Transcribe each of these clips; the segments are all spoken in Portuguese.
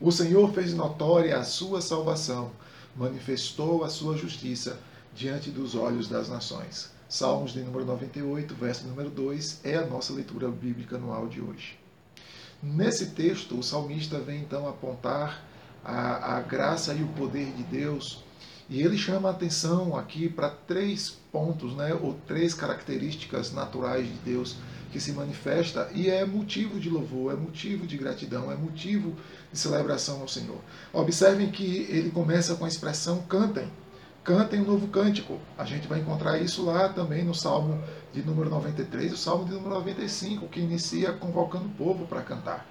O Senhor fez notória a sua salvação, manifestou a sua justiça diante dos olhos das nações. Salmos de número 98, verso número 2, é a nossa leitura bíblica anual de hoje. Nesse texto, o salmista vem então apontar a, a graça e o poder de Deus e ele chama a atenção aqui para três pontos, né, ou três características naturais de Deus que se manifesta e é motivo de louvor, é motivo de gratidão, é motivo de celebração ao Senhor. Observem que ele começa com a expressão cantem. Cantem um novo cântico. A gente vai encontrar isso lá também no Salmo de número 93, o Salmo de número 95, que inicia convocando o povo para cantar.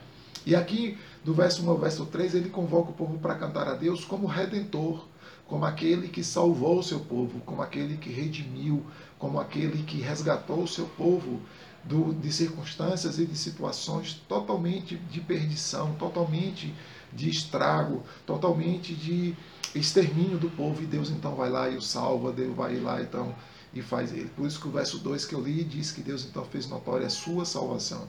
E aqui, do verso 1 ao verso 3, ele convoca o povo para cantar a Deus como redentor, como aquele que salvou o seu povo, como aquele que redimiu, como aquele que resgatou o seu povo do, de circunstâncias e de situações totalmente de perdição, totalmente de estrago, totalmente de extermínio do povo. E Deus então vai lá e o salva, Deus vai lá então e faz ele. Por isso que o verso 2 que eu li diz que Deus então fez notória a sua salvação.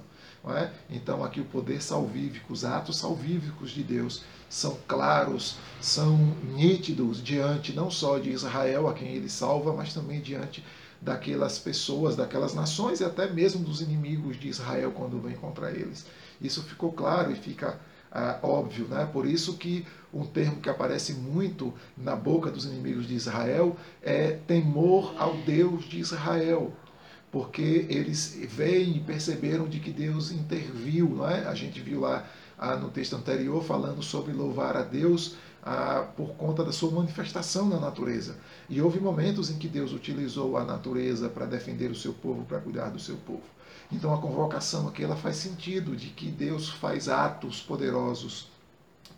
É? Então aqui o poder salvífico, os atos salvíficos de Deus são claros, são nítidos diante não só de Israel, a quem ele salva, mas também diante daquelas pessoas, daquelas nações e até mesmo dos inimigos de Israel quando vem contra eles. Isso ficou claro e fica ah, óbvio, né? Por isso que um termo que aparece muito na boca dos inimigos de Israel é temor ao Deus de Israel porque eles veem e perceberam de que Deus interviu, não é? A gente viu lá ah, no texto anterior falando sobre louvar a Deus ah, por conta da sua manifestação na natureza. E houve momentos em que Deus utilizou a natureza para defender o seu povo, para cuidar do seu povo. Então a convocação aqui ela faz sentido de que Deus faz atos poderosos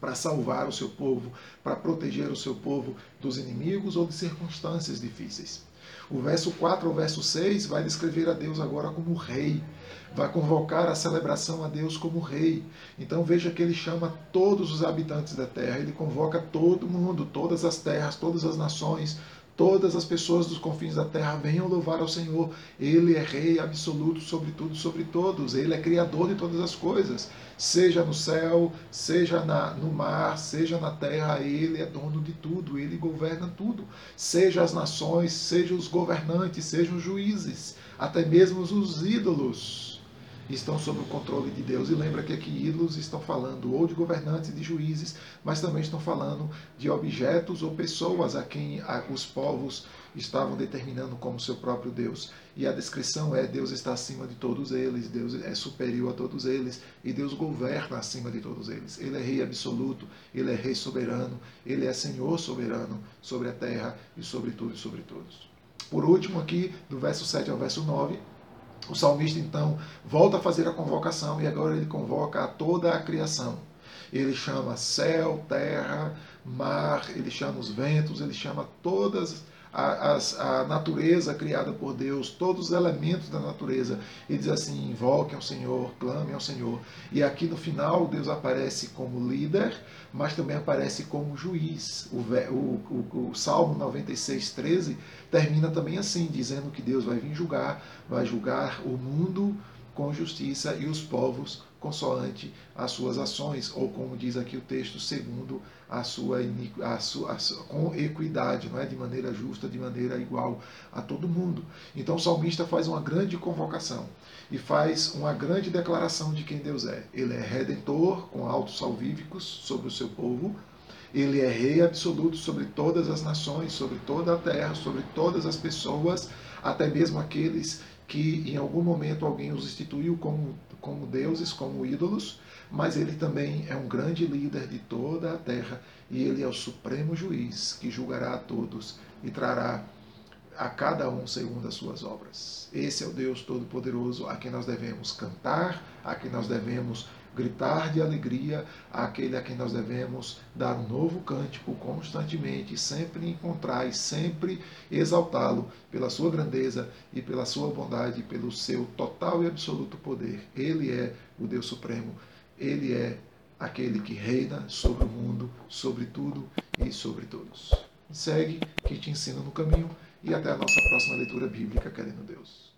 para salvar o seu povo, para proteger o seu povo dos inimigos ou de circunstâncias difíceis. O verso 4 ao verso 6 vai descrever a Deus agora como rei, vai convocar a celebração a Deus como rei. Então veja que ele chama todos os habitantes da terra, ele convoca todo mundo, todas as terras, todas as nações, todas as pessoas dos confins da terra venham louvar ao Senhor. Ele é rei absoluto sobre tudo, sobre todos. Ele é criador de todas as coisas, seja no céu, seja na, no mar, seja na terra. Ele é dono de tudo. Ele governa tudo. Seja as nações, seja os governantes, sejam os juízes, até mesmo os ídolos estão sob o controle de Deus. E lembra que aqui ídolos estão falando ou de governantes e de juízes, mas também estão falando de objetos ou pessoas a quem os povos estavam determinando como seu próprio Deus. E a descrição é: Deus está acima de todos eles, Deus é superior a todos eles, e Deus governa acima de todos eles. Ele é rei absoluto, ele é rei soberano, ele é senhor soberano sobre a terra e sobre tudo e sobre todos. Por último, aqui, do verso 7 ao verso 9, o salmista então volta a fazer a convocação e agora ele convoca a toda a criação. Ele chama céu, terra, mar, ele chama os ventos, ele chama todas a, a, a, natureza criada por Deus, todos os elementos da natureza, e diz assim: invoquem ao Senhor, clamem ao Senhor. E aqui no final, Deus aparece como líder, mas também aparece como juiz. O, o, o, o Salmo 96, 13 termina também assim, dizendo que Deus vai vir julgar, vai julgar o mundo com justiça e os povos consoante as suas ações, ou como diz aqui o texto, segundo a sua, a sua, a sua, com equidade, não é de maneira justa, de maneira igual a todo mundo. Então o salmista faz uma grande convocação e faz uma grande declaração de quem Deus é. Ele é redentor com altos salvíficos sobre o seu povo, ele é rei absoluto sobre todas as nações, sobre toda a terra, sobre todas as pessoas, até mesmo aqueles que em algum momento alguém os instituiu como, como deuses, como ídolos, mas ele também é um grande líder de toda a terra e ele é o supremo juiz que julgará a todos e trará a cada um segundo as suas obras. Esse é o Deus Todo-Poderoso a quem nós devemos cantar, a quem nós devemos gritar de alegria àquele a quem nós devemos dar um novo cântico constantemente, sempre encontrar e sempre exaltá-lo pela sua grandeza e pela sua bondade, pelo seu total e absoluto poder. Ele é o Deus Supremo, ele é aquele que reina sobre o mundo, sobre tudo e sobre todos. Segue, que te ensina no caminho e até a nossa próxima leitura bíblica, querendo Deus.